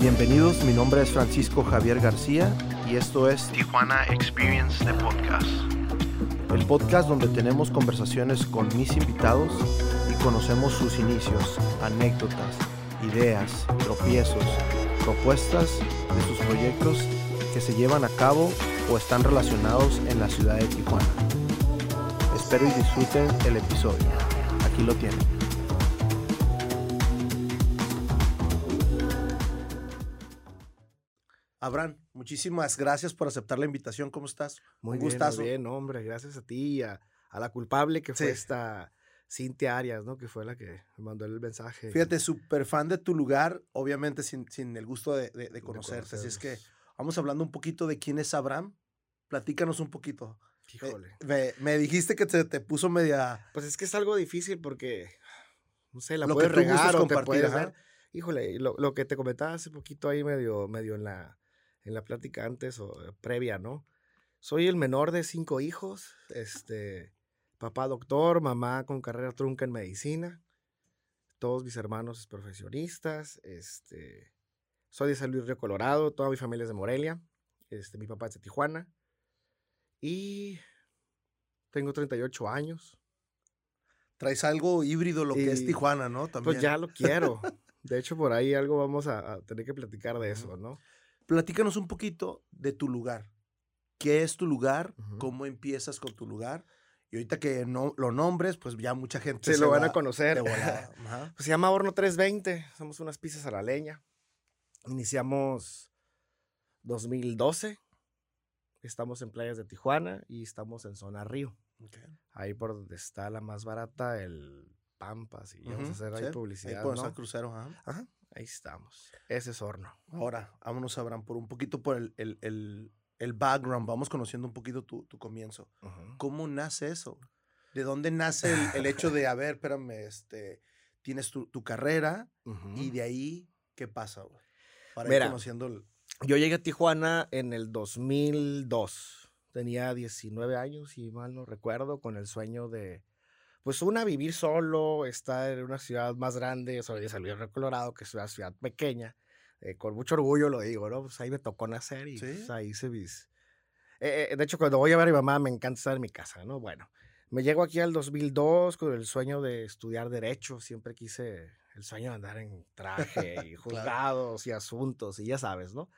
Bienvenidos, mi nombre es Francisco Javier García y esto es Tijuana Experience de Podcast. El podcast donde tenemos conversaciones con mis invitados conocemos sus inicios, anécdotas, ideas, tropiezos, propuestas de sus proyectos que se llevan a cabo o están relacionados en la ciudad de Tijuana. Espero y disfruten el episodio. Aquí lo tienen. Abraham, muchísimas gracias por aceptar la invitación. ¿Cómo estás? Muy bien, muy bien, hombre. Gracias a ti y a, la culpable que fue esta Cintia Arias, ¿no? Que fue la que mandó el mensaje. Fíjate, súper fan de tu lugar, obviamente sin, el gusto de, de, conocerte. Así es que vamos hablando un poquito de quién es Abraham. Platícanos un poquito. Híjole. Me, dijiste que te, te, puso media. Pues es que es algo difícil porque, no sé, la lo puedes regar o te puedes Híjole, lo, lo, que te comentaba hace poquito ahí medio, medio en la en la plática antes o eh, previa, ¿no? Soy el menor de cinco hijos, este, papá doctor, mamá con carrera trunca en medicina, todos mis hermanos profesionistas, este, soy de San Luis Río Colorado, toda mi familia es de Morelia, este, mi papá es de Tijuana y tengo 38 años. Traes algo híbrido lo que es Tijuana, ¿no? También. Pues ya lo quiero. De hecho, por ahí algo vamos a, a tener que platicar de eso, ¿no? Platícanos un poquito de tu lugar. ¿Qué es tu lugar? ¿Cómo empiezas con tu lugar? Y ahorita que no lo nombres, pues ya mucha gente se, lo van a conocer. Pues se llama Horno 320. Somos unas pizzas a la leña. Iniciamos 2012. Estamos en playas de Tijuana y estamos en zona Río. Ahí por donde está la más barata, el Pampas. Y vamos a hacer ahí publicidad. Ahí por ¿no? crucero. Ajá. Ahí estamos. Ese es horno. Ahora, vámonos, Abraham, por un poquito por el, el, el, background. Vamos conociendo un poquito tu, tu comienzo. ¿Cómo nace eso? ¿De dónde nace el, hecho de, a ver, espérame, este, tienes tu, tu carrera y de ahí, ¿qué pasa? Para ir conociendo el... Yo llegué a Tijuana en el 2002. Tenía 19 años, si mal no recuerdo, con el sueño de pues una, vivir solo, estar en una ciudad más grande, soy de San Luis Colorado, que es una ciudad pequeña, eh, con mucho orgullo lo digo, ¿no? Pues ahí me tocó nacer y pues, ahí se vis. Eh, eh, de hecho, cuando voy a ver a mi mamá, me encanta estar en mi casa, ¿no? Bueno, me llego aquí al 2002 con el sueño de estudiar Derecho, siempre quise el sueño de andar en traje y juzgados y asuntos y ya sabes, ¿no?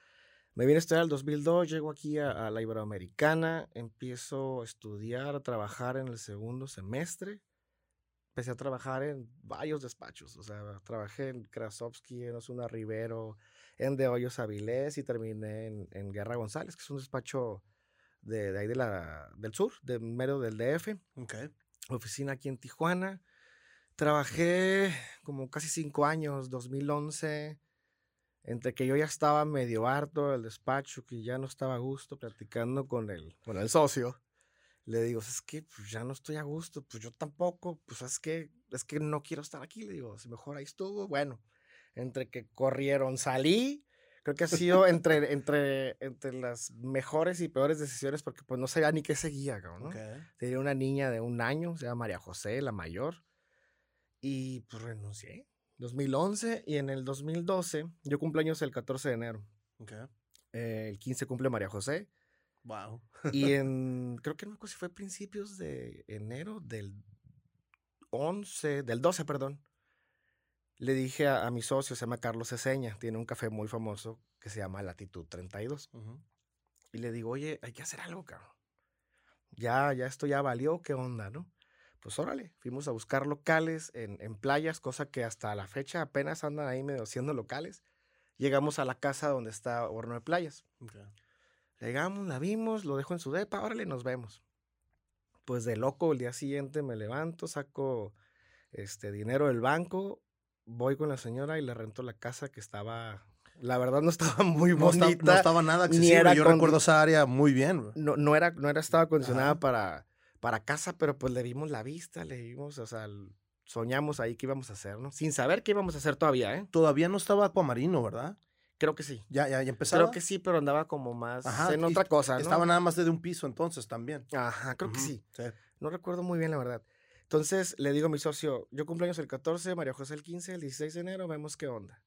Me vine a estudiar el 2002, llego aquí a, a, la Iberoamericana, empiezo a estudiar, a trabajar en el segundo semestre empecé a trabajar en varios despachos. O sea, trabajé en Krasovsky, en Osuna Rivero, en De Hoyos Avilés y terminé en, Guerra González, que es un despacho de, ahí de la, del sur, de mero del DF. Okay. Oficina aquí en Tijuana. Trabajé como casi cinco años, 2011, entre que yo ya estaba medio harto del despacho, que ya no estaba a gusto platicando con el, con el socio le digo, es que pues, ya no estoy a gusto, pues yo tampoco, pues es que, es que no quiero estar aquí, le digo, si mejor ahí estuvo, bueno, entre que corrieron, salí, creo que ha sido entre, entre, entre las mejores y peores decisiones porque pues no sabía ni qué seguía, ¿no? Tenía una niña de un año, se llama María José, la mayor, y pues renuncié. 2011 y en el 2012, yo cumpleaños el 14 de enero. Eh, el 15 cumple María José. Wow. y en, creo que no sé si fue principios de enero del 11, del 12, perdón. Le dije a, mi socio, se llama Carlos Ceseña, tiene un café muy famoso que se llama Latitud 32. Y le digo, oye, hay que hacer algo, cabrón. Ya, ya esto ya valió, ¿qué onda, no? Pues órale, fuimos a buscar locales en, en playas, cosa que hasta la fecha apenas andan ahí medio siendo locales. Llegamos a la casa donde está Horno de Playas. Llegamos, la vimos, lo dejo en su depa, órale, nos vemos. Pues de loco, el día siguiente me levanto, saco este dinero del banco, voy con la señora y le rento la casa que estaba la verdad no estaba muy bonita. No, estaba nada accesible. Yo recuerdo esa área muy bien. No, no, era, no era, estaba acondicionada para, para casa, pero pues le vimos la vista, le vimos, o sea, soñamos ahí qué íbamos a hacer, ¿no? Sin saber qué íbamos a hacer todavía, ¿eh? Todavía no estaba Acuamarino, ¿verdad? Creo que sí. Ya, ya, ya empezaba. Creo que sí, pero andaba como más Ajá, en otra cosa, ¿no? Estaba nada más de un piso entonces también. Ajá, creo que Ujú, sí. sí. No recuerdo muy bien, la verdad. Entonces le digo a mi socio, yo cumpleaños el 14, María José el 15, el 16 de enero, vemos qué onda.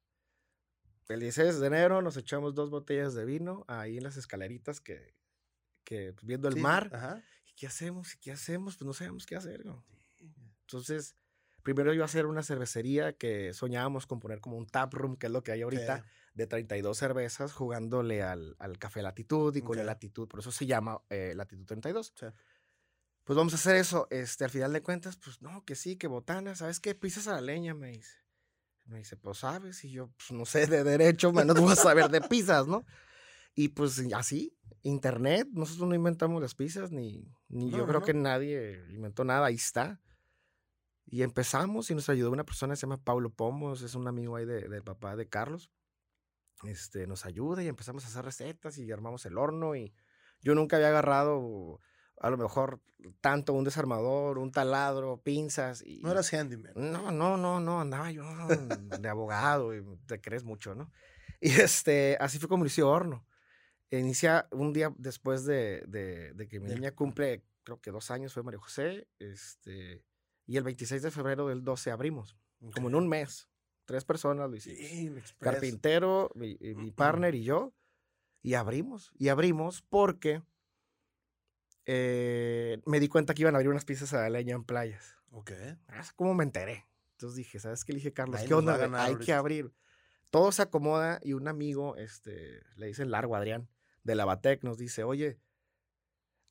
El 16 de enero nos echamos dos botellas de vino ahí en las escaleritas que, que viendo el Sí, mar. Ajá. ¿Y qué hacemos? ¿Y qué hacemos? Pues no sabemos qué hacer. ¿no? Entonces, primero iba a hacer una cervecería que soñábamos con poner como un tap room, que es lo que hay ahorita, Ok. De 32 cervezas, jugándole al, al café Latitud y con el Ok. Latitud, por eso se llama eh, Latitud 32. Sí. Pues vamos a hacer eso. Este, al final de cuentas, pues no, que sí, que botana, ¿sabes qué? Pizzas a la leña, me dice. Me dice, pues sabes, y yo, pues no sé de derecho, menos voy a saber de pizzas, ¿no? Y pues así, internet, nosotros no inventamos las pizzas, ni, ni yo No, creo no. que nadie inventó nada, ahí está. Y empezamos y nos ayudó una persona que se llama Pablo Pomos, es un amigo ahí de- del papá de Carlos. Este, nos ayuda y empezamos a hacer recetas y armamos el horno y yo nunca había agarrado a lo mejor tanto un desarmador, un taladro, pinzas y No eras handyman. no, no, no, no, andaba yo de abogado y te crees mucho, ¿no? Y este, así fue como inició Horno. Inicia un día después de, de- de que mi niña cumple, creo que dos años, fue María José, este, y el 26 de febrero del 12 abrimos, como en un mes. Tres personas lo hicimos. Carpintero, mi, mi partner y yo, y abrimos. Y abrimos porque eh, me di cuenta que iban a abrir unas pizzas a leña en playas. Ok. Ah, ¿Cómo me enteré? Entonces dije, ¿sabes qué? Le dije, Carlos, Ahí ¿qué onda? Hay que ahorita". abrir. Todo se acomoda y un amigo, este, le dice largo Adrián, de la Batec, nos dice, oye,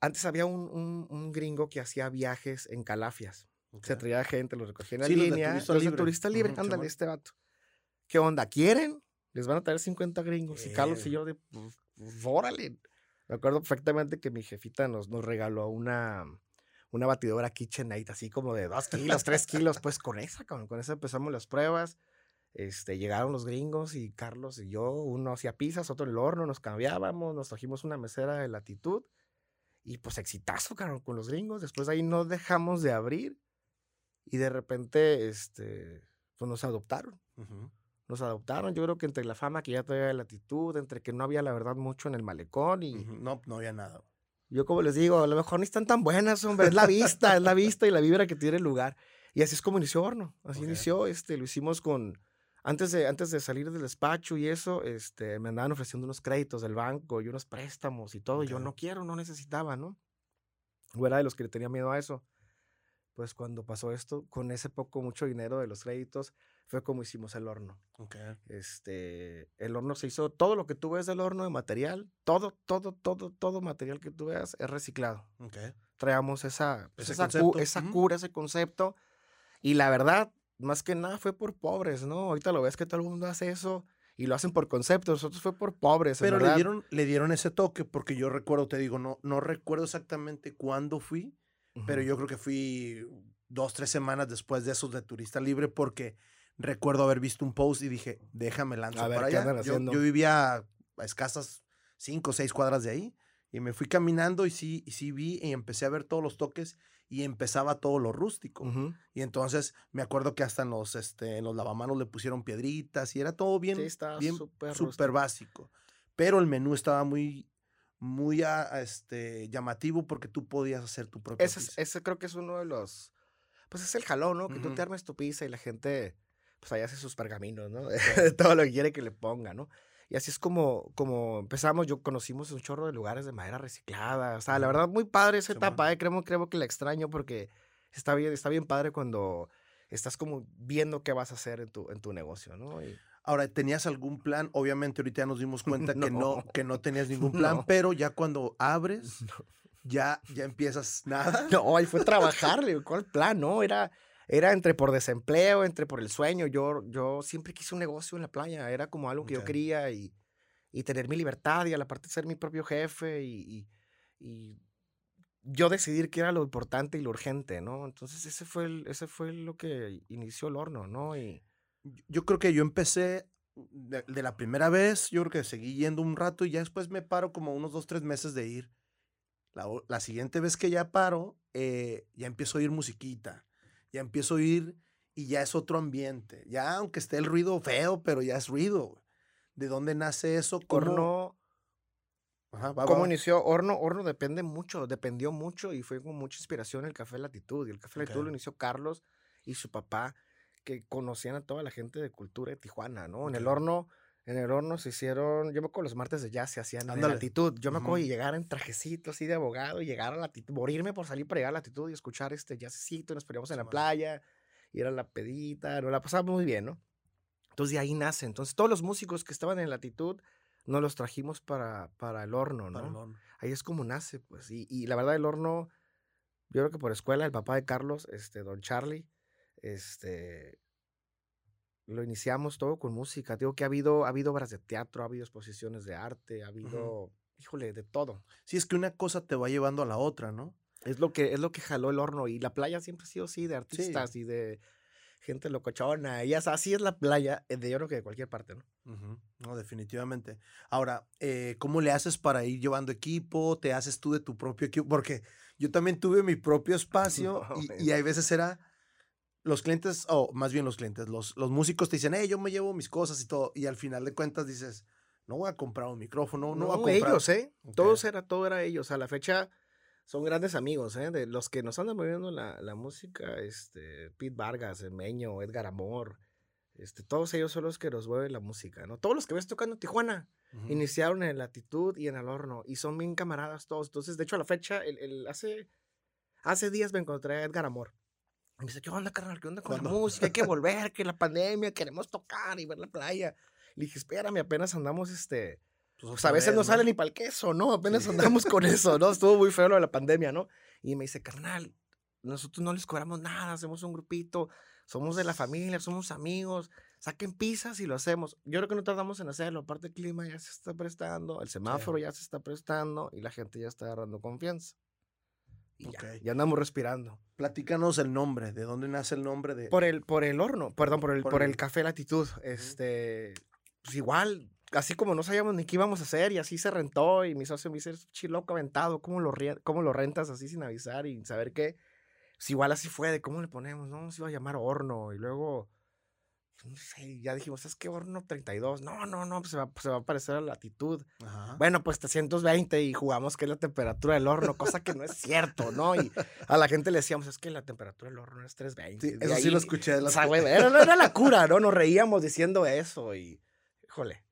antes había un, un- un gringo que hacía viajes en calafias. Ok. Se traía gente, los recogía en Sí, los de línea. turista los de libre. turista libre, Ujú, ándale, Simón. este vato. ¿Qué onda? ¿Quieren? Les van a traer 50 gringos. Y Carlos y ¿Qué? yo de, pues, pues, órale. Me acuerdo perfectamente que mi jefita nos, nos regaló una, una batidora KitchenAid, así como de 2 kilos, 3 kilos. Pues con esa, cabrón, con esa empezamos las pruebas. Este, llegaron los gringos y Carlos y yo, uno hacía pizzas, otro en el horno, nos cambiábamos, nos trajimos una mesera de latitud. Y pues exitazo, cabrón, con los gringos. Después de ahí no dejamos de abrir. Y de repente, este, pues nos adoptaron. Ujú. Nos adoptaron. Yo creo que entre la fama que ya traía de latitud, entre que no había la verdad mucho en el malecón y Ujú. No, no había nada. yo como les digo, a lo mejor ni están tan buenas, hombre. Es la vista, es la vista y la vibra que tiene el lugar. Y así es como inició Horno. Así Ok. inició, este, lo hicimos con... Antes de, antes de salir del despacho y eso, este, me andaban ofreciendo unos créditos del banco y unos préstamos y todo. Y yo no quiero, no necesitaba, ¿no? O era de los que le tenía miedo a eso. Pues cuando pasó esto, con ese poco, mucho dinero de los créditos, fue como hicimos el horno. Este, el horno se hizo, todo lo que tú ves del horno de material, todo, todo, todo, todo material que tú veas es reciclado. Ok. Traemos esa, pues, esa, cu- cura, ese concepto. Y la verdad, más que nada fue por pobres, ¿no? Ahorita lo ves que todo el mundo hace eso y lo hacen por concepto. Nosotros fue por pobres. Pero le dieron, le dieron ese toque porque yo recuerdo, te digo, no, no recuerdo exactamente cuándo fui, pero yo creo que fui dos, tres semanas después de esos de Turista Libre porque recuerdo haber visto un post y dije, déjame ver, para ¿qué allá. Yo, yo vivía a escasas cinco o seis cuadras de ahí y me fui caminando y sí, y sí vi y empecé a ver todos los toques y empezaba todo lo rústico. Y entonces me acuerdo que hasta en los, este, en los lavamanos le pusieron piedritas y era todo bien, Sí, bien súper básico. Pero el menú estaba muy, muy ah, este, llamativo porque tú podías hacer tu propia Ese, es- pizza. ese creo que es uno de los. Pues es el jalón, ¿no? Que tú Ujú. te armes tu pizza y la gente, pues ahí hace sus pergaminos, ¿no? De todo lo que quiere que le ponga, ¿no? Y así es como, como empezamos. Yo conocimos un chorro de lugares de madera reciclada. O sea, la verdad, muy padre esa Simón. etapa, ¿eh? Creo, creo que la extraño porque está bien, está bien padre cuando estás como viendo qué vas a hacer en tu, en tu negocio, ¿no? Y- Ahora, ¿tenías algún plan? Obviamente ahorita ya nos dimos cuenta que, no, que no tenías ningún plan, No. pero ya cuando abres, ya, ya empiezas nada. No, ahí fue trabajarle, ¿cuál plan? No, era, era entre por desempleo, entre por el sueño. Yo, yo siempre quise un negocio en la playa, era como algo que yo quería y, y tener mi libertad y a la parte ser mi propio jefe y, y- y yo decidir qué era lo importante y lo urgente, ¿no? Entonces ese fue, el- ese fue lo que inició el horno, ¿no? Y Yo creo que yo empecé de, de la primera vez, yo creo que seguí yendo un rato y ya después me paro como unos dos, tres meses de ir. La, la siguiente vez que ya paro, eh, ya empiezo a oír musiquita, ya empiezo a oír y ya es otro ambiente. Ya, aunque esté el ruido feo, pero ya es ruido. ¿De dónde nace eso? ¿Cómo, ¿Cómo inició? Horno, Horno depende mucho, dependió mucho y fue con mucha inspiración el Café Latitud. Y el Café Latitud lo inició Carlos y su papá, que conocían a toda la gente de cultura de Tijuana, ¿no? En el horno en el horno se hicieron, yo me acuerdo los martes de jazz se hacían en latitud. Yo me acuerdo de llegar en trajecito así de abogado y llegar a latitud, morirme por salir para llegar a latitud y escuchar este jazzcito, nos poníamos en la playa, ir a la pedita, nos la pasábamos muy bien, ¿no? Entonces de ahí nace. Entonces todos los músicos que estaban en latitud nos los trajimos para, para el horno, ¿no? Ahí es como nace, pues. Y, y, la verdad el horno, yo creo que por escuela, el papá de Carlos, este, don Charlie, este, lo iniciamos todo con música. Digo que ha habido, ha habido obras de teatro, ha habido exposiciones de arte, ha habido, híjole, de todo. Sí, es que una cosa te va llevando a la otra, ¿no? Es lo que, es lo que jaló el horno. Y la playa siempre ha sido así, de artistas y de gente locochona. Y así es la playa, eh, de yo creo que de cualquier parte, ¿no? No, definitivamente. Ahora, eh, ¿cómo le haces para ir llevando equipo? ¿Te haces tú de tu propio equipo? Porque yo también tuve mi propio espacio y, y hay veces era los clientes, o más bien los clientes, los, los músicos te dicen, hey, yo me llevo mis cosas y todo, y al final de cuentas dices, no voy a comprar un micrófono, no, voy a comprar. ellos, ¿eh? Todos era, todo era ellos. A la fecha son grandes amigos, ¿eh? De los que nos andan moviendo la, la música, este, Pete Vargas, Meño, Edgar Amor, este, todos ellos son los que nos mueven la música, ¿no? Todos los que ves tocando en Tijuana iniciaron en Latitud y en El Horno, y son bien camaradas todos. Entonces, de hecho, a la fecha, el, el, hace, hace días me encontré a Edgar Amor me dice, ¿qué onda, carnal? ¿Qué onda con la música? Hay que volver, que la pandemia, queremos tocar y ver la playa. Le dije, espérame, apenas andamos, este... Pues, a veces no sale ni para el queso, ¿no? Apenas andamos con eso, ¿no? Estuvo muy feo lo de la pandemia, ¿no? Y me dice, carnal, nosotros no les cobramos nada, hacemos un grupito, somos de la familia, somos amigos, saquen pizzas y lo hacemos. Yo creo que no tardamos en hacerlo, aparte el clima ya se está prestando, el semáforo ya se está prestando y la gente ya está agarrando confianza. Y ya, andamos respirando. Platícanos el nombre, ¿de dónde nace el nombre de...? Por el, por el horno, perdón, por el, por, el, café latitud. Este, pues igual, así como no sabíamos ni qué íbamos a hacer y así se rentó y mi socio me dice, chiloco aventado, ¿cómo lo, ¿cómo lo rentas así sin avisar y saber qué? Pues igual así fue, de cómo le ponemos, no, se iba a llamar horno y luego no sé, ya dijimos, es que horno 32. No, no, no, pues se va, se va a parecer a la latitud. Bueno, pues 320 y jugamos que es la temperatura del horno, cosa que no es cierto, ¿no? Y a la gente le decíamos, es que la temperatura del horno es 320. Sí, eso sí lo escuché. o sea, güey, era, era, la cura, ¿no? Nos reíamos diciendo eso y, híjole.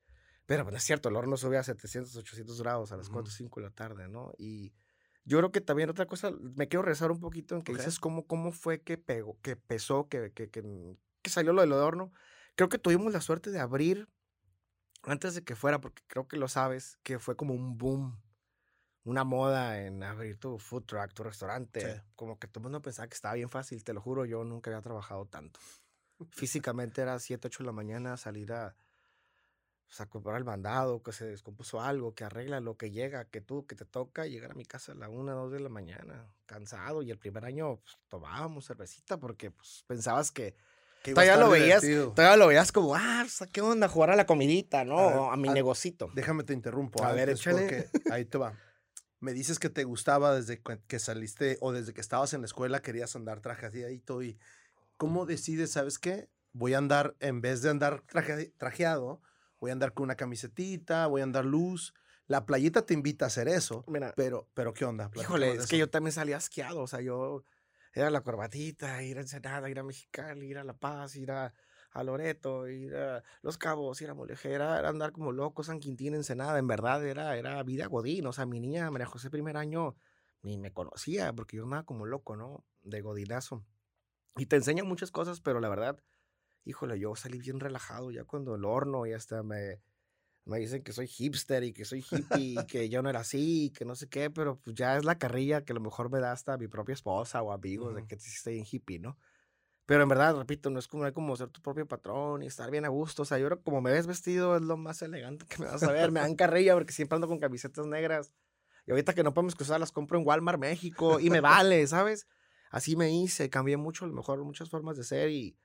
Pero pues es cierto, el horno sube a 700, 800 grados a las 4 o 5 de la tarde, ¿no? Y yo creo que también otra cosa, me quiero rezar un poquito en que dices cómo, cómo fue que pegó, que pesó, que, que, que que salió lo del horno, creo que tuvimos la suerte de abrir antes de que fuera, porque creo que lo sabes, que fue como un boom, una moda en abrir tu food truck, tu restaurante. Como que todo el mundo pensaba que estaba bien fácil, te lo juro, yo nunca había trabajado tanto. Físicamente era 7, 8 de la mañana salir a, pues, comprar el mandado, que se descompuso algo, que arregla lo que llega, que tú, que te toca llegar a mi casa a la 1, 2 de la mañana, cansado. Y el primer año pues, tomábamos cervecita porque pues, pensabas que todavía lo veías, todavía lo veías como, ah, ¿qué onda? Jugar a la comidita, ¿no? A, mi negocito. Déjame te interrumpo. A ver, échale. ahí te va. Me dices que te gustaba desde que saliste o desde que estabas en la escuela querías andar trajeadito y ¿cómo decides, sabes qué? Voy a andar, en vez de andar trajeado, voy a andar con una camisetita, voy a andar luz. La playita te invita a hacer eso, pero, pero ¿qué onda? Híjole, es que yo también salía asqueado, o sea, yo era la corbatita, ir a Ensenada, ir a Mexicali, ir a La Paz, ir a, Loreto, ir a Los Cabos, ir a Molejera, era andar como loco, San Quintín, Ensenada, en verdad era, era vida godín, o sea, mi niña María José primer año ni me conocía, porque yo andaba como loco, ¿no? De godinazo. Y te enseñan muchas cosas, pero la verdad, híjole, yo salí bien relajado ya cuando el horno y hasta me me dicen que soy hipster y que soy hippie y que yo no era así y que no sé qué, pero pues ya es la carrilla que a lo mejor me da hasta mi propia esposa o amigos de que sí estoy en hippie, ¿no? Pero en verdad, repito, no es como, como ser tu propio patrón y estar bien a gusto. O sea, yo creo como me ves vestido es lo más elegante que me vas a ver. me dan carrilla porque siempre ando con camisetas negras. Y ahorita que no podemos cruzar, las compro en Walmart México y me vale, ¿sabes? Así me hice, cambié mucho, a lo mejor muchas formas de ser y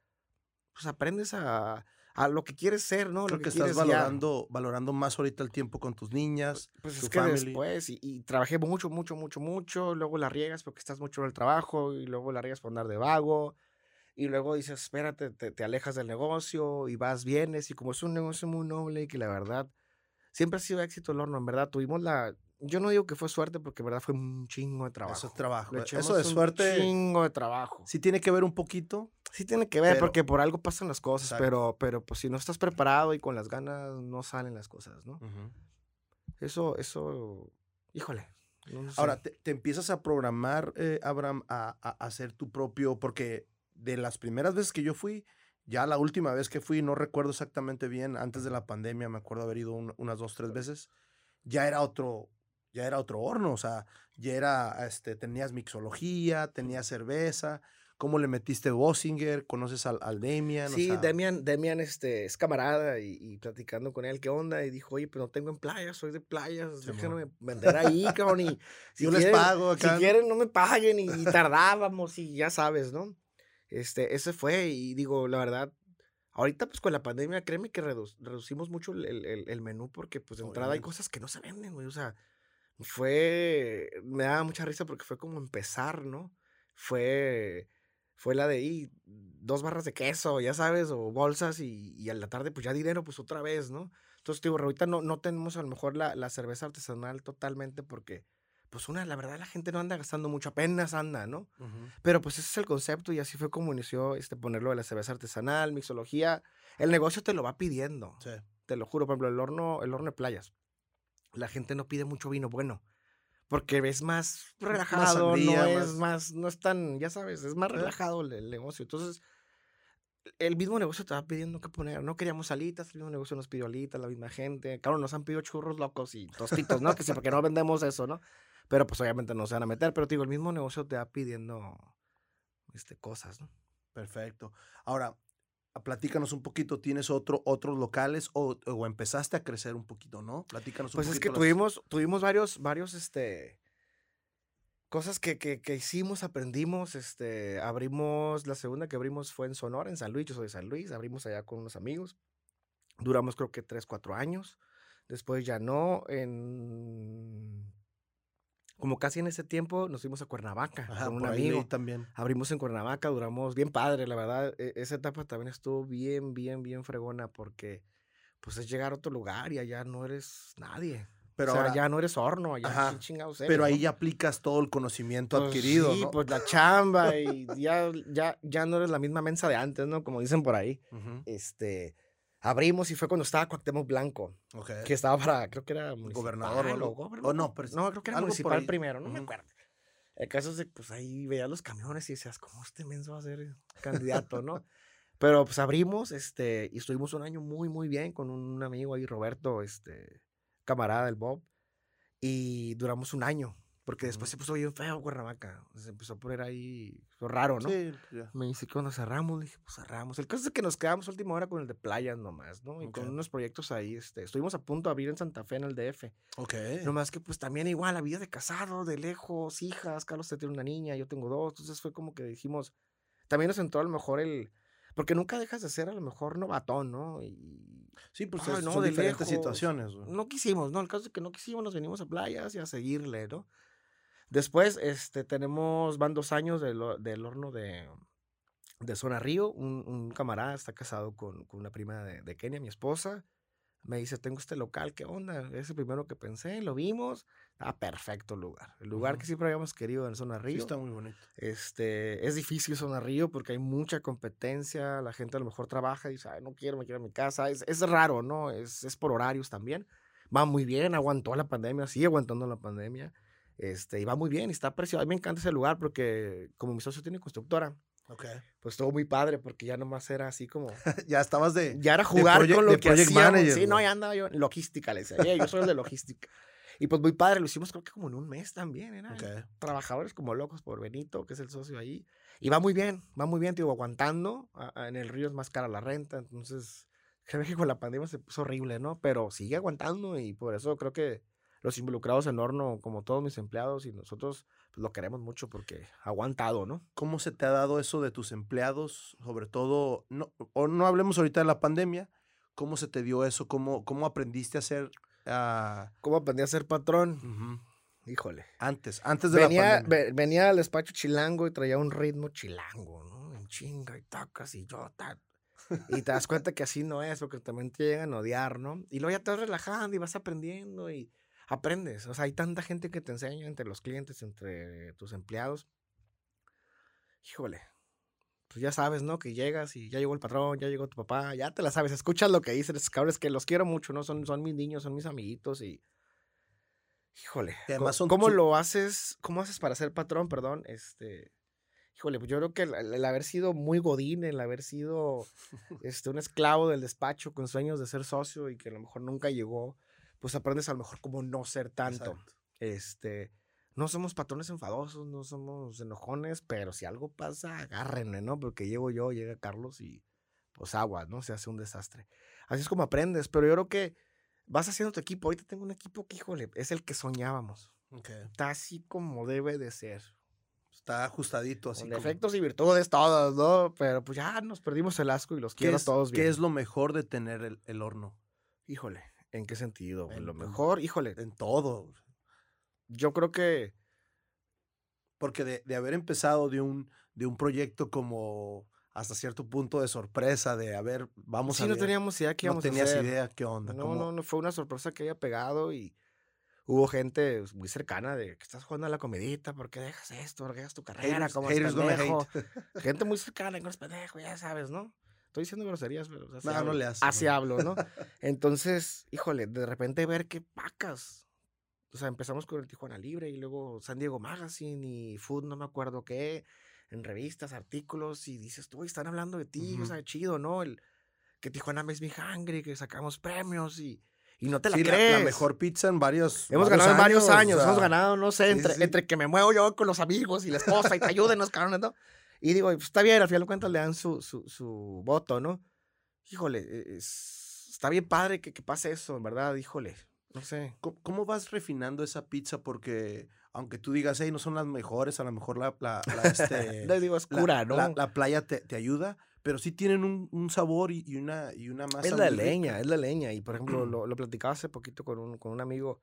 pues aprendes a, a lo que quieres ser, ¿no? Creo lo que, estás valorando, valorando más ahorita el tiempo con tus niñas. Pues es que después, y, trabajé mucho, mucho, mucho, mucho, luego la riegas porque estás mucho en el trabajo, y luego la riegas por andar de vago, y luego dices, espérate, te, te alejas del negocio y vas, vienes, y como es un negocio muy noble y que la verdad siempre ha sido éxito el horno, en verdad, tuvimos la, yo no digo que fue suerte porque en verdad fue un chingo de trabajo. Eso es trabajo. Eh, Eso de un suerte chingo de trabajo. sí tiene que ver un poquito. Sí tiene que ver, Pero- porque por algo pasan las cosas, Exacto. pero, pero pues si no estás preparado y con las ganas, no salen las cosas, ¿no? Eso, eso, híjole. no sé. Ahora, te, te empiezas a programar, eh, Abraham, a, a- a hacer tu propio, porque de las primeras veces que yo fui, ya la última vez que fui, no recuerdo exactamente bien, antes de la pandemia, me acuerdo haber ido un- unas dos, tres veces, ya era otro, ya era otro horno, o sea, ya era, este, tenías mixología, tenías cerveza, ¿cómo le metiste Bossinger? ¿Conoces al, al Demian? O Sí, sea, Demian, Demian este, es camarada y, y platicando con él, ¿qué onda? Y dijo, oye, pero no tengo en playas, soy de playas, Simón. déjenme vender ahí, cabrón. Y si Yo les quieren- pago Si acá. quieren, no me paguen. Y, y tardábamos y ya sabes, ¿no? Este, ese fue y digo, la verdad, ahorita pues con la pandemia, créeme que redu- reducimos mucho el, el- el- menú porque pues de entrada hay cosas que no se venden, güey. O sea, fue, me daba mucha risa porque fue como empezar, ¿no? Fue, fue la de y dos barras de queso, ya sabes, o bolsas y, y a la tarde pues ya dinero pues otra vez, ¿no? Entonces, digo, ahorita no, no tenemos a lo mejor la, la cerveza artesanal totalmente porque, pues una, la verdad la gente no anda gastando mucho, apenas anda, ¿no? Pero pues ese es el concepto y así fue como inició este, ponerlo de la cerveza artesanal, mixología. El negocio te lo va pidiendo, Sí. te lo juro. Por ejemplo, el horno, el horno de playas. La gente no pide mucho vino bueno. Porque es más relajado, sangría, no más- es más, no es tan, ya sabes, es más relajado el, el negocio. Entonces, el mismo negocio te va pidiendo qué poner. No queríamos alitas, el mismo negocio nos pidió alitas, la misma gente. Claro, nos han pedido churros locos y tostitos, ¿no? que sí, porque no vendemos eso, ¿no? Pero pues obviamente no se van a meter. Pero te digo, el mismo negocio te va pidiendo este, cosas, ¿no? Perfecto. Ahora, platícanos un poquito, ¿tienes otro, otros locales o, o empezaste a crecer un poquito, no? Platícanos un Pues es poquito. que las- tuvimos, tuvimos varios, varios, este, cosas que, que, que hicimos, aprendimos, este, abrimos, la segunda que abrimos fue en Sonora, en San Luis, yo soy de San Luis, abrimos allá con unos amigos, duramos creo que tres, cuatro años, después ya no, en, como casi en ese tiempo nos fuimos a Cuernavaca Ajá, con un amigo. también. Abrimos en Cuernavaca, duramos bien padre, la verdad. e- Esa etapa también estuvo bien, bien, bien fregona porque pues es llegar a otro lugar y allá no eres nadie. Pero o sea, ahora, ya no eres horno, allá Ajá, ¿quién chingados eres, pero ahí no? ya aplicas todo el conocimiento Pues adquirido, sí, ¿no? pues la chamba y ya, ya, ya no eres la misma mensa de antes, ¿no? Como dicen por ahí. Este, abrimos y fue cuando estaba Cuauhtémoc Blanco, ok. que estaba para, creo que era municipal Gobernador o algo. O no, pero no, creo que era municipal primero, no me Ujú. acuerdo. El caso es de pues ahí veías los camiones y decías, ¿cómo este menso va a ser candidato, no? Pero pues abrimos, este, y estuvimos un año muy, muy bien con un amigo ahí, Roberto, este, camarada del Bob, y duramos un año, porque después se puso bien feo Cuernavaca, se empezó a poner ahí, raro, ¿no? Sí, ya. Me dice, cuando cerramos? Le dije, pues cerramos. El caso es que nos quedamos a última hora con el de playas nomás, ¿no? Y con unos proyectos ahí, este, estuvimos a punto de abrir en Santa Fe, en el DF. Ok. Nomás que pues también igual, la vida de casado, de lejos, hijas, Carlos tiene una niña, yo tengo dos, entonces fue como que dijimos, también nos entró a lo mejor el, porque nunca dejas de ser a lo mejor novatón, ¿no? Y Sí, pues Ay, es- no, son de diferentes lejos. situaciones. güey. no quisimos, ¿no? El caso es que no quisimos, nos venimos a playas y a seguirle, ¿no? Después, este, tenemos, van dos años del, del horno de, de Zona Río, un, un camarada está casado con, con una prima de, de Kenia, mi esposa, me dice, tengo este local, ¿qué onda? Es el primero que pensé, lo vimos, ah, perfecto lugar, el lugar que siempre habíamos querido en Zona Sí, Río. está muy bonito. Este, es difícil Zona Río porque hay mucha competencia, la gente a lo mejor trabaja y dice, "Ay, no quiero, me quiero a mi casa. Es, es raro, ¿no? Es, es por horarios también. Va muy bien, aguantó la pandemia, sigue aguantando la pandemia. Este, y va muy bien, está precioso. A mí me encanta ese lugar porque como mi socio tiene constructora, Ok. pues estuvo muy padre porque ya nomás era así como... ya estabas de. Ya era jugar project- con lo que hacíamos. manager, Sí, no, ya andaba yo en logística, le decía. "Oye, yo soy el de logística. Y pues muy padre, lo hicimos creo que como en un mes también, era Ok. trabajadores como locos por Benito, que es el socio ahí. Y va muy bien, va muy bien, digo, aguantando. A- a- en el río es más cara la renta, entonces creo que con la pandemia se puso horrible, ¿no? Pero sigue aguantando y por eso creo que los involucrados en horno, como todos mis empleados y nosotros, pues lo queremos mucho porque ha aguantado, ¿no? ¿Cómo se te ha dado eso de tus empleados? Sobre todo, no, o no hablemos ahorita de la pandemia. ¿Cómo se te dio eso? ¿Cómo, cómo aprendiste a ser... ah, ¿Cómo aprendí a ser patrón? ujú, híjole. Antes, antes de venía, la pandemia. venía al despacho chilango y traía un ritmo chilango, ¿no? En chinga y tacas y yo, Y te das cuenta que así no es, porque también te llegan a odiar, ¿no? Y luego ya te vas relajando y vas aprendiendo y aprendes. O sea, hay tanta gente que te enseña entre los clientes, entre tus empleados. Híjole, pues ya sabes, ¿no? Que llegas y ya llegó el patrón, ya llegó tu papá, ya te la sabes, escuchas lo que dicen esos cabrones que los quiero mucho, ¿no? Son, son mis niños, son mis amiguitos y... Híjole, ¿cómo, lo haces? ¿Cómo haces para ser patrón? Perdón, este... Híjole, pues yo creo que el, haber sido muy godín, el haber sido este, un esclavo del despacho con sueños de ser socio y que a lo mejor nunca llegó, pues aprendes a lo mejor como no ser tanto. Este, no somos patrones enfadosos, no somos enojones, pero si algo pasa, agárrenle, ¿no? Porque llego yo, llega Carlos y pues agua, ¿no? Se hace un desastre. Así es como aprendes, pero yo creo que vas haciendo tu equipo. Ahorita tengo un equipo que, híjole, es el que soñábamos. Está así como debe de ser. Está ajustadito así. Con defectos y virtudes todos, ¿no? Pero pues ya nos perdimos el asco y los quiero todos bien. ¿Qué es lo mejor de tener el, horno? Híjole, ¿en qué sentido? En, lo mejor, híjole. En todo yo creo que... Porque de, haber empezado de un, de un proyecto como hasta cierto punto de sorpresa, de haber, vamos a ver. no teníamos idea qué íbamos a hacer. No tenías idea qué onda. No, no, no, fue una sorpresa que haya pegado y hubo gente muy cercana de que estás jugando a la comedita, ¿por qué dejas esto? ¿Por qué dejas tu carrera? como pendejo? gente muy cercana, con los pendejos, ya sabes, ¿no? Estoy diciendo groserías, pero así, no, no le así hablo, ¿no? Entonces, híjole, de repente ver qué pacas o sea, empezamos con el Tijuana Libre y luego San Diego Magazine y Food, no me acuerdo qué, en revistas, artículos, y dices, tú, están hablando de ti, o sea, chido, ¿no? El, que Tijuana Makes Me Hungry, que sacamos premios y, y no te la crees. La, mejor pizza en varios Hemos ganado en varios años, hemos ganado, no sé, entre, entre que me muevo yo con los amigos y la esposa y te ayuden los cabrones, ¿no? Y digo, pues, está bien, al final de cuentas le dan su, su, su voto, ¿no? Híjole, e, está bien padre que, que pase eso, en verdad, híjole. No sé. ¿Cómo, vas refinando esa pizza? Porque aunque tú digas, hey, no son las mejores, a lo mejor la, la, este, digo, es cura, ¿no? La, playa te, ayuda, pero sí tienen un, sabor y, una, y una masa. Es la leña, es la leña. Y por ejemplo, lo, lo, platicaba hace poquito con un, con un amigo.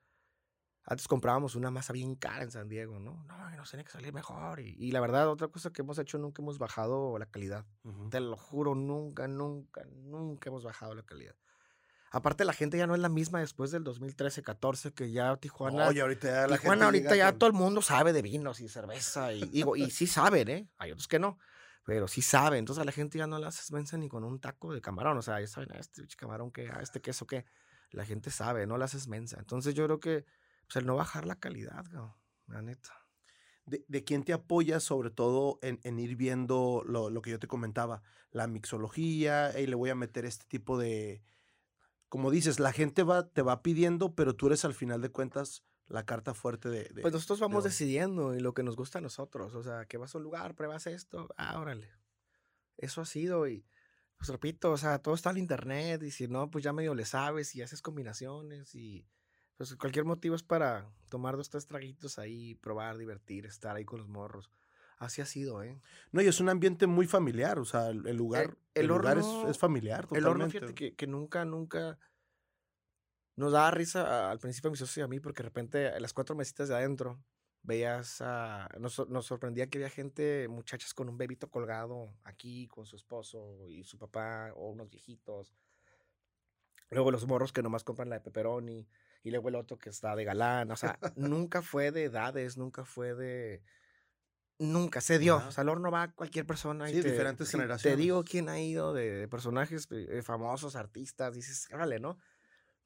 Antes comprábamos una masa bien cara en San Diego, ¿no? No, nos tiene que salir mejor. Y, la verdad, otra cosa que hemos hecho, nunca hemos bajado la calidad. Te lo juro, nunca, nunca, nunca hemos bajado la calidad. Aparte, la gente ya no es la misma después del 2013-14, que ya Tijuana. Oye, ahorita ya la Tijuana, ahorita ya todo el mundo sabe de vinos y cerveza. Y, digo, y sí saben, ¿eh? Hay otros que no, pero sí saben. Entonces a la gente ya no la haces mensa ni con un taco de camarón. O sea, ya saben, a este camarón que, a este queso que. La gente sabe, no la haces mensa. Entonces yo creo que pues, el no bajar la calidad, la neta. De, de, quién te apoyas sobre todo en, en ir viendo lo, lo, que yo te comentaba, la mixología, y le voy a meter este tipo de, como dices, la gente va, te va pidiendo, pero tú eres al final de cuentas la carta fuerte de... pues nosotros vamos decidiendo y lo que nos gusta a nosotros. O sea, que vas a un lugar, pruebas esto, ah, órale. Eso ha sido y, pues repito, o sea, todo está en internet y si no, pues ya medio le sabes y haces combinaciones y pues cualquier motivo es para tomar dos, tres traguitos ahí, probar, divertir, estar ahí con los morros. Así ha sido, ¿eh? No, y es un ambiente muy familiar, o sea, el, lugar, el, lugar es, familiar. Totalmente. El horno, fíjate que, que, nunca, nunca nos daba risa al principio a mi socio y a mí, porque de repente a las cuatro mesitas de adentro veías a. Nos, nos, sorprendía que había gente, muchachas con un bebito colgado aquí, con su esposo y su papá, o unos viejitos. Luego los morros que nomás compran la de pepperoni, y luego el otro que está de galán. O sea, nunca fue de edades, nunca fue de Nunca se dio. O sea, el horno va cualquier persona. Sí, y diferentes generaciones. Te digo quién ha ido de personajes eh, famosos, artistas, dices, órale, ¿no?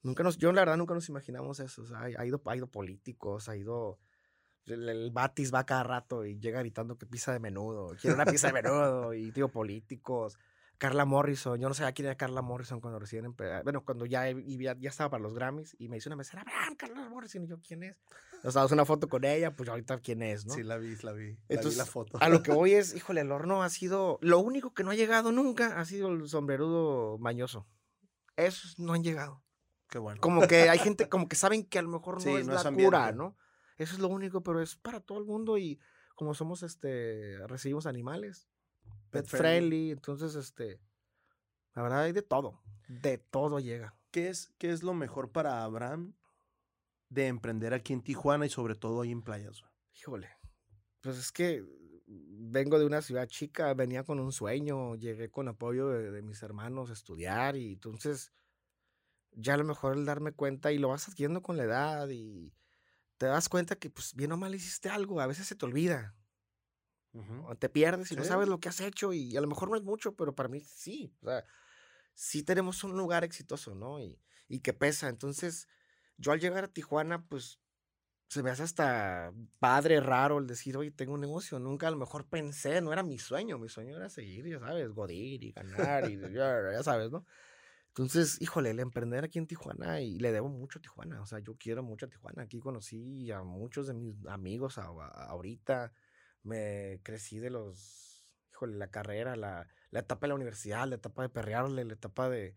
Nunca nos, yo la verdad nunca nos imaginamos eso. O sea, ha ido, ha ido políticos, ha ido. El, Batis va cada rato y llega gritando que pisa de menudo. Quiere una pizza de menudo. y digo, políticos. Carla Morrison, yo no sabía quién era Carla Morrison cuando recién empezó. Bueno, cuando ya, ya, ya, estaba para los Grammys y me hizo una mesera, Abraham, Carla Morrison. Y yo, ¿quién es? Nos damos una foto con ella, pues ahorita quién es, ¿no? Sí, la vi, la vi. Entonces, la, foto. A lo que voy es, híjole, el horno ha sido. Lo único que no ha llegado nunca ha sido el sombrerudo mañoso. Esos no han llegado. Qué bueno. Como que hay gente como que saben que a lo mejor no es la cura, ¿no? Eso es lo único, pero es para todo el mundo y como somos, este, recibimos animales, pet, friendly, entonces, este la verdad hay de todo. De todo llega. ¿Qué es, qué es lo mejor para Abraham de emprender aquí en Tijuana y sobre todo ahí en playas? Híjole, pues es que vengo de una ciudad chica, venía con un sueño, llegué con apoyo de, mis hermanos a estudiar y entonces ya a lo mejor el darme cuenta y lo vas adquiriendo con la edad y te das cuenta que pues bien o mal hiciste algo, a veces se te olvida. O te pierdes y no sabes lo que has hecho y a lo mejor no es mucho, pero para mí sí. O sea, sí tenemos un lugar exitoso, ¿no? Y, y que pesa. Entonces, yo al llegar a Tijuana, pues se me hace hasta padre, raro el decir, oye, tengo un negocio. Nunca a lo mejor pensé, no era mi sueño. Mi sueño era seguir, ya sabes, godir y ganar y ya, sabes, ¿no? Entonces, híjole, el emprender aquí en Tijuana y le debo mucho a Tijuana. O sea, yo quiero mucho a Tijuana. Aquí conocí a muchos de mis amigos ahorita. Me crecí de los, híjole, la carrera, la, la etapa de la universidad, la etapa de perrearle, la etapa de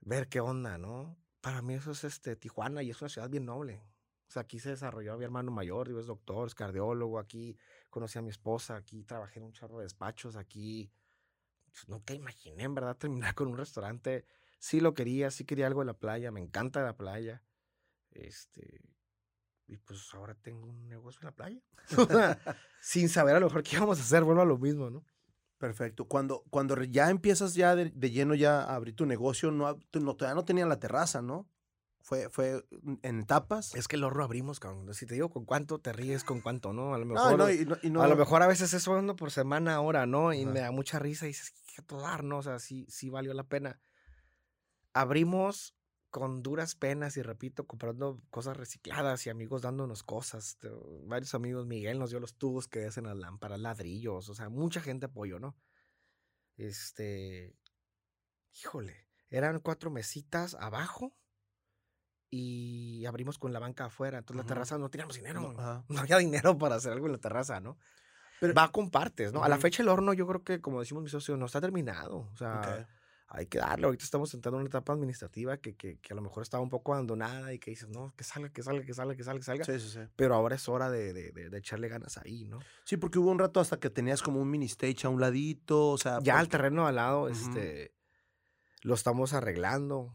ver qué onda, ¿no? Para mí eso es este, Tijuana y es una ciudad bien noble. O sea, aquí se desarrolló mi hermano mayor, digo, es doctor, es cardiólogo, aquí conocí a mi esposa, aquí trabajé en un charro de despachos, aquí pues, nunca imaginé en verdad terminar con un restaurante. Sí lo quería, sí quería algo de la playa, me encanta la playa. Este, y pues ahora tengo un negocio en la playa. Sin saber a lo mejor qué íbamos a hacer, vuelvo a lo mismo, ¿no? Perfecto. Cuando, cuando ya empiezas ya de, lleno ya a abrir tu negocio, no, no, todavía no tenía la terraza, ¿no? Fue, fue en etapas. Es que el horno abrimos, cabrón. Si te digo con cuánto te ríes, con cuánto, ¿no? A lo mejor, a lo mejor a veces es uno por semana, ahora, ¿no? Y me da mucha risa y dices, qué dar, ¿no? O sea, sí, sí valió la pena. Abrimos con duras penas y repito, comprando cosas recicladas y amigos dándonos cosas. Varios amigos, Miguel nos dio los tubos que hacen las lámparas, ladrillos, o sea, mucha gente apoyó, ¿no? Este, híjole, eran cuatro mesitas abajo y abrimos con la banca afuera. Entonces la terraza no teníamos dinero. No, había dinero para hacer algo en la terraza, ¿no? Pero, Va con partes, ¿no? A la fecha el horno yo creo que, como decimos mis socios, no está terminado. O sea, hay que darle. Ahorita estamos entrando en una etapa administrativa que, que, que, a lo mejor estaba un poco abandonada y que dices, no, que salga, que salga, que salga, que salga, que salga. Sí, sí, sí. Pero ahora es hora de, de, de, echarle ganas ahí, ¿no? Sí, porque hubo un rato hasta que tenías como un mini stage a un ladito, o sea... Ya el terreno al lado, este, lo estamos arreglando.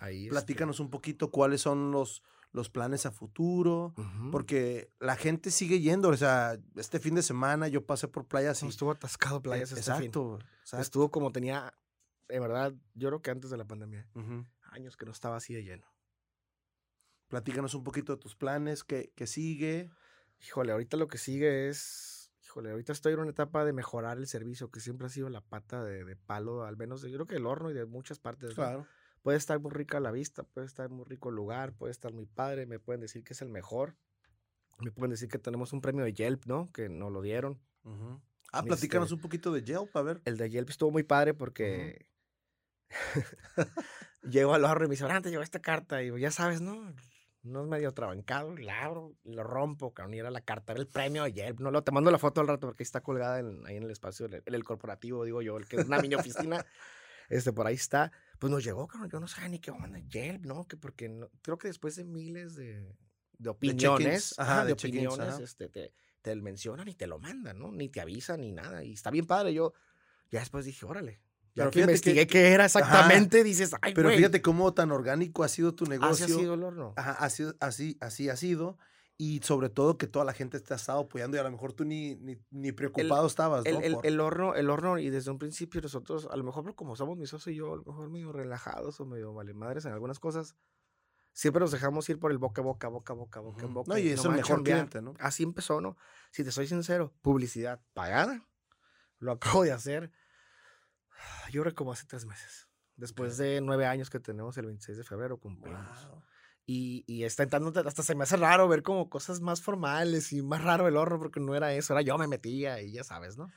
Este Platícanos un poquito cuáles son los, los planes a futuro, porque la gente sigue yendo, o sea, este fin de semana yo pasé por playas y... Estuvo atascado playas este exacto, Estuvo como tenía, en verdad, yo creo que antes de la pandemia, años que no estaba así de lleno. Platícanos un poquito de tus planes, qué, qué sigue. Híjole, ahorita lo que sigue es, híjole, ahorita estoy en una etapa de mejorar el servicio, que siempre ha sido la pata de, de palo, al menos yo creo que el horno y de muchas partes. Claro. Puede estar muy rica la vista, puede estar muy rico el lugar, puede estar muy padre, me pueden decir que es el mejor. Me pueden decir que tenemos un premio de Yelp, ¿no? Que nos lo dieron. Ah, platícanos este un poquito de Yelp, a ver. El de Yelp estuvo muy padre porque llego al horno y me dice, ahora te llegó esta carta. Y ya sabes, ¿no? No es medio trabancado, la abro, lo rompo, cabrón, y era la carta, era el premio de Yelp. No, lo, te mando la foto al rato porque está colgada ahí en el espacio, en el, corporativo, digo yo, el que es una mini oficina. este, por ahí está pues nos llegó, cabrón, yo no sabía ni qué onda, Yelp, ¿no? Que porque no, creo que después de miles de, de opiniones, ajá, de, opiniones, este, te, te mencionan y te lo mandan, ¿no? Ni te avisan ni nada. Y está bien padre. Yo ya después dije, órale. Ya que investigué qué era exactamente, dices, ay, Pero fíjate cómo tan orgánico ha sido tu negocio. Así ha sido el horno. Ajá, así, así, así ha sido y sobre todo que toda la gente te ha estado apoyando y a lo mejor tú ni, ni, preocupado estabas, ¿no? El, el, horno, el horno, y desde un principio nosotros, a lo mejor como somos mi socio y yo, a lo mejor medio relajados o medio vale madres en algunas cosas, siempre nos dejamos ir por el boca a boca, boca a boca, boca a boca. No, y es el mejor cliente, ¿no? Así empezó, ¿no? Si te soy sincero, publicidad pagada, lo acabo de hacer, yo creo como hace tres meses. Después de nueve años que tenemos el 26 de febrero cumplimos. Y, y está entrando, hasta se me hace raro ver como cosas más formales y más raro el horno porque no era eso, era yo me metía y ya sabes, ¿no?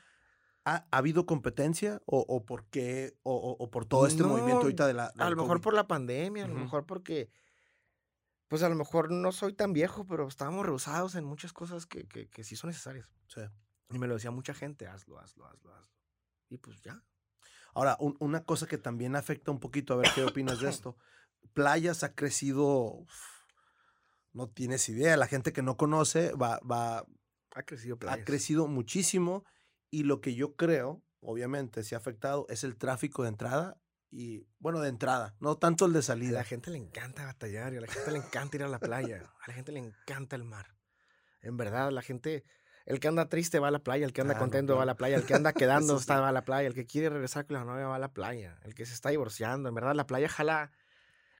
¿Ha, habido competencia o, o por qué o, o, por todo este movimiento ahorita de la... a lo mejor por la pandemia, a lo mejor porque, pues a lo mejor no soy tan viejo, pero estábamos rehusados en muchas cosas que, que, que sí son necesarias. Sí. Y me lo decía mucha gente, hazlo, hazlo, hazlo, hazlo. Y pues ya. Ahora, una cosa que también afecta un poquito, a ver qué opinas de esto playas ha crecido, no tienes idea, la gente que no conoce va, va, ha crecido Ha crecido muchísimo y lo que yo creo, obviamente, se ha afectado es el tráfico de entrada y, bueno, de entrada, no tanto el de A salida. la gente le encanta batallar y a la gente le encanta ir a la playa. A la gente le encanta el mar. En verdad, la gente, el que anda triste va a la playa, el que anda Claro, contento va a la playa, el que anda quedando sí. está va a la playa, el que quiere regresar con la novia va a la playa, el que se está divorciando. En verdad, la playa jala.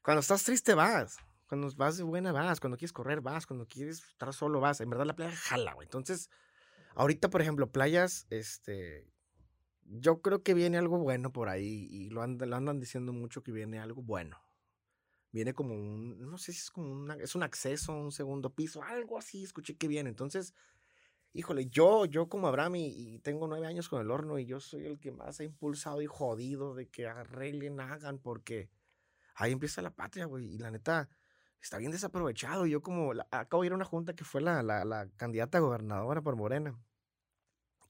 Cuando estás triste vas. Cuando vas de buena vas. Cuando quieres correr vas. Cuando quieres estar solo vas. En verdad, la playa jala, güey. Entonces, ahorita, por ejemplo, playas, este. Yo creo que viene algo bueno por ahí y lo andan, lo andan diciendo mucho que viene algo bueno. Viene como un, no sé si es como una, es un acceso, un segundo piso, algo así, escuché que viene. Entonces, híjole, yo, yo como Abraham y, tengo nueve años con el horno y yo soy el que más ha impulsado y jodido de que arreglen, hagan, porque ahí empieza la patria, güey. Y la neta, está bien desaprovechado. Yo como, acabo de ir a una junta que fue la, la, la candidata a gobernadora por Morena,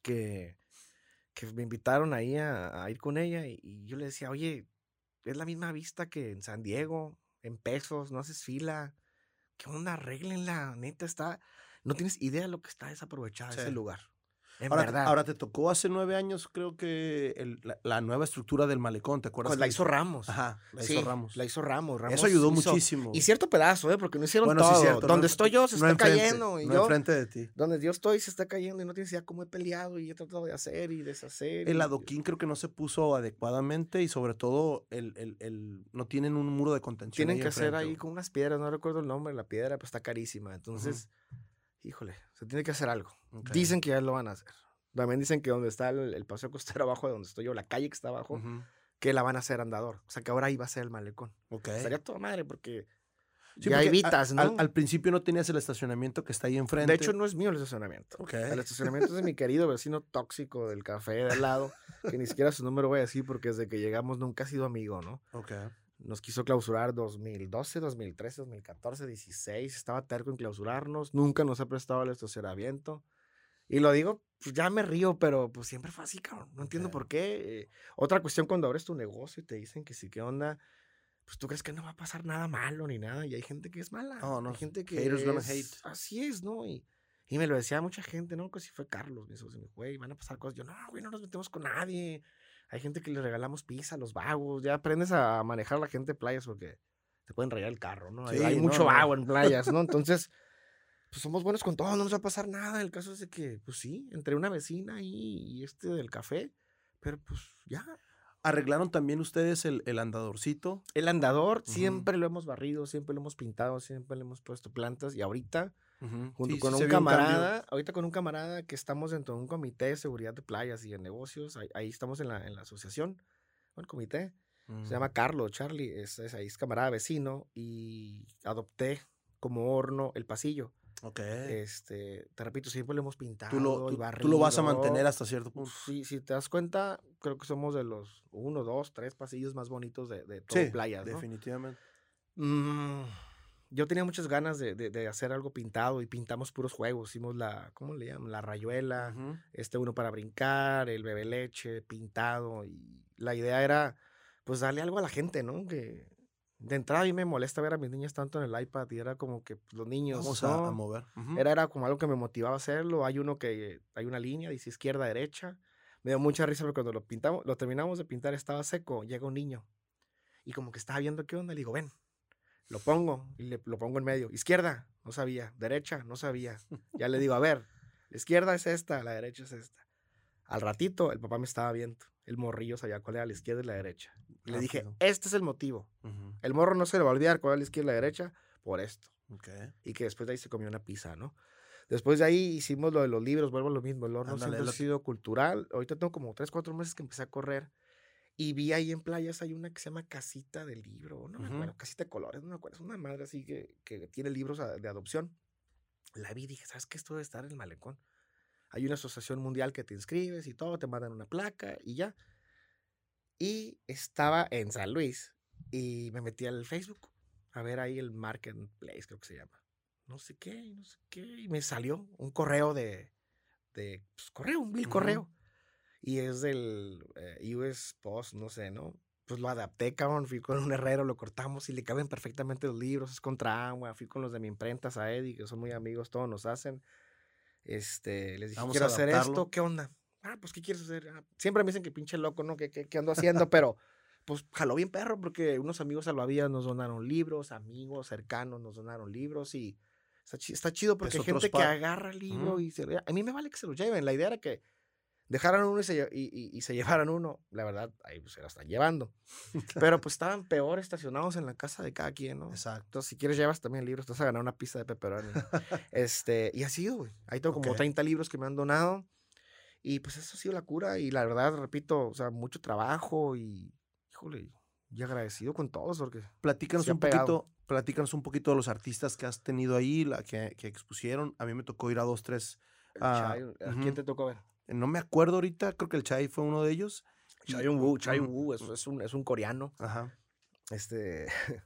que, que me invitaron ahí a, ir con ella y, yo le decía, oye, es la misma vista que en San Diego, en pesos, no haces fila. ¿Qué onda? Arréglenla, neta, está... No tienes idea de lo que está desaprovechado ese Sí. lugar. En Ahora, verdad. ahora te tocó hace nueve años, creo que el- la, la nueva estructura del malecón, ¿te acuerdas? Pues la hizo Ramos. Ajá, la Sí, hizo Ramos. La hizo Ramos. Ramos Eso ayudó hizo- muchísimo. Y cierto pedazo, ¿eh? Porque no hicieron Bueno, sí, todo. cierto, no Donde en- estoy yo se no está enfrente, cayendo. Y no yo, enfrente de ti. donde yo estoy se está cayendo y no tienes idea cómo he peleado y he tratado de hacer y deshacer. El y- adoquín creo que no se puso adecuadamente y sobre todo el, el- el- no tienen un muro de contención. Tienen ahí que hacer enfrente, ahí güey. con unas piedras, no recuerdo el nombre la piedra, pero está carísima. Entonces, híjole, se tiene que hacer algo. Dicen que ya lo van a hacer. También dicen que donde está el, el paseo costero abajo de donde estoy yo, la calle que está abajo, que la van a hacer andador. O sea, que ahora ahí va a ser el malecón. ok. Estaría toda madre porque Sí, ya evitas, ¿no? Al, al principio no tenías el estacionamiento que está ahí enfrente. De hecho, no es mío el estacionamiento. Ok. El estacionamiento es de mi querido vecino tóxico del café de al lado, que ni siquiera su número voy a decir porque desde que llegamos nunca ha sido amigo, ¿no? Ok. Nos quiso clausurar 2012, 2013, 2014, 16. Estaba terco en clausurarnos. Nunca nos ha prestado el estacionamiento. Y lo digo, pues ya me río, pero pues siempre fue así, cabrón. No entiendo Ok. por qué. Eh, otra cuestión cuando abres tu negocio y te dicen que sí, ¿qué onda? Pues tú crees que no va a pasar nada malo ni nada. Y hay gente que es mala. Oh, no, Hay gente que haters gonna es- hate. Así es, ¿no? Y, y me lo decía mucha gente, ¿no? Que si fue Carlos, mi socio, me dijo, güey, van a pasar cosas. Yo, no, güey, no nos metemos con nadie. Hay gente que le regalamos pizza a los vagos. Ya aprendes a manejar a la gente de playas porque te pueden rayar el carro, ¿no? Hay- Sí, hay no, mucho no. vago en playas, ¿no? Entonces, pues somos buenos con todo, no nos va a pasar nada. El caso es de que, pues sí, entre una vecina y, y este del café, pero pues ya. Arreglaron también ustedes el, el andadorcito. El andador siempre lo hemos barrido, siempre lo hemos pintado, siempre le hemos puesto plantas y ahorita Ujú. junto Sí, con sí un camarada, ahorita con un camarada que estamos dentro de un comité de seguridad de playas y de negocios, ahí, ahí estamos en la, en la asociación, el comité, se Mm. llama Carlos, Charlie, es, es ahí es camarada vecino y adopté como horno el pasillo. Ok. Este, te repito, siempre lo hemos pintado tú, lo, tú- tú lo vas a mantener barrido. hasta cierto punto. Sí, si te das cuenta, creo que somos de los uno, dos, tres pasillos más bonitos de, de todo Sí, playas, ¿no? definitivamente. Mm, yo tenía muchas ganas de, de- de hacer algo pintado y pintamos puros juegos. Hicimos la, ¿cómo le llaman? La rayuela, este uno para brincar, el bebé leche, pintado. Y la idea era, pues, darle algo a la gente, ¿no? Que de entrada a mí me molesta ver a mis niñas tanto en el iPad y era como que pues, los niños, Vamos a, ¿no? a mover. Ujú. Era, era como algo que me motivaba a hacerlo. Hay uno que, hay una línea, dice izquierda, derecha. Me dio mucha risa porque cuando lo pintamos, lo terminamos de pintar, estaba seco, llega un niño. Y como que estaba viendo qué onda, le digo, ven, lo pongo y le, lo pongo en medio. Izquierda, no sabía. Derecha, no sabía. Ya le digo, a ver, la izquierda es esta, la derecha es esta. Al ratito, el papá me estaba viendo. El morrillo sabía cuál era la izquierda y la derecha. Y le dije, Rápido. este es el motivo. El morro no se le va a olvidar cuál es la izquierda y la derecha por esto y que después de ahí se comió una pizza, ¿no? Después de ahí hicimos lo de los libros, vuelvo a lo mismo, el horno Ándale, siempre lo ha sido cultural. Ahorita tengo como 3, 4 meses que empecé a correr y vi ahí en playas hay una que se llama Casita del Libro, no me Ujú. acuerdo, Casita de Colores, no me acuerdo, es una madre así que, que tiene libros de adopción. La vi y dije, ¿sabes qué? Esto debe estar en el malecón. Hay una asociación mundial que te inscribes y todo, te mandan una placa y ya. Y estaba en San Luis y me metí al Facebook a ver ahí el Marketplace, creo que se llama. No sé qué, no sé qué. Y me salió un correo de, de pues, correo, un vil Ujú. correo. Y es del eh, US Post, no sé, ¿no? Pues lo adapté, cabrón. Fui con un herrero, lo cortamos y le caben perfectamente los libros. Es contra agua. Fui con los de mi imprenta, a Eddie, que son muy amigos, todos nos hacen. Este, les dije, Vamos quiero hacer esto, ¿qué onda? Ah, pues, ¿qué quieres hacer? Ah, siempre me dicen que pinche loco, ¿no? ¿Qué, qué, qué ando haciendo? Pero, pues jaló bien perro porque unos amigos salvavidas nos donaron libros, amigos cercanos nos donaron libros y está, chido porque hay gente que agarra el libro y se, a mí me vale que se lo lleven. La idea era que dejaran uno y se, y, se llevaran uno. La verdad, ahí pues, se lo están llevando. Pero pues estaban peor estacionados en la casa de cada quien, ¿no? Exacto. Entonces, si quieres, llevas también libros. Te vas a ganar una pista de pepperoni. este, y así, güey. Ahí tengo como 30 libros que me han donado. Y pues eso ha sido la cura. Y la verdad, repito, o sea, mucho trabajo y, híjole, y agradecido con todos porque platícanos un poquito platícanos un poquito de los artistas que has tenido ahí la que, que expusieron a mí me tocó ir a dos tres ¿A quién te tocó ver no me acuerdo ahorita, creo que el Chai fue uno de ellos. Chai Wu, Chai Wu, es, es, un, es un coreano. Ajá. Este,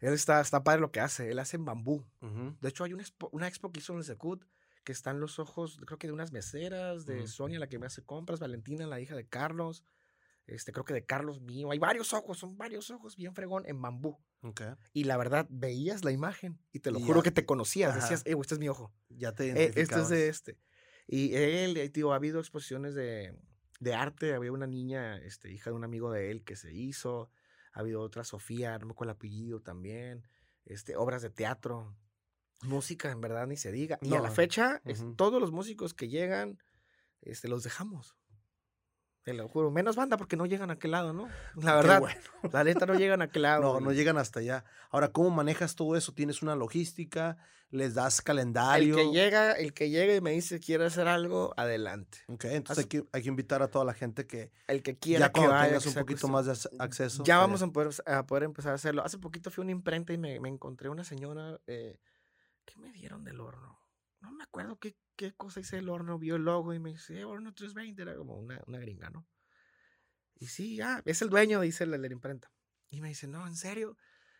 él está, está padre lo que hace, él hace en bambú. De hecho, hay una expo, una expo que hizo en el Secut que están los ojos, creo que de unas meseras, de Sonia, la que me hace compras, Valentina, la hija de Carlos, este, creo que de Carlos mío. Hay varios ojos, son varios ojos bien fregón en bambú. Okay. Y la verdad, veías la imagen y te lo juro que te conocías. Decías, eh, este es mi ojo. Ya te eh, Este es de este. Y él, tío, ha habido exposiciones de, de, arte. Había una niña, este, hija de un amigo de él que se hizo. Ha habido otra, Sofía, no me acuerdo el apellido también. Este, obras de teatro. Música, en verdad, ni se diga. Y a la fecha, todos los músicos que llegan, este, los dejamos. Te lo juro. Menos banda porque no llegan a aquel lado, ¿no? La verdad. La neta no llegan a aquel lado. No, no llegan hasta allá. Ahora, ¿cómo manejas todo eso? ¿Tienes una logística? ¿Les das calendario? El que llega, el que llega y me dice quiere hacer algo, adelante. Ok, entonces hay que, hay que, invitar a toda la gente que. El que quiera ya cuando tengas un poquito más de acceso. Ya vamos a poder, a poder, empezar a hacerlo. Hace poquito fui a una imprenta y me, me encontré una señora. Eh, ¿Qué me dieron del horno? No me acuerdo qué, qué cosa hice el horno. Vio el logo y me dice, eh, horno 320. Era como una, una gringa, ¿no? Y sí, ah, es el dueño, dice la, la imprenta. Y me dice, no, en serio.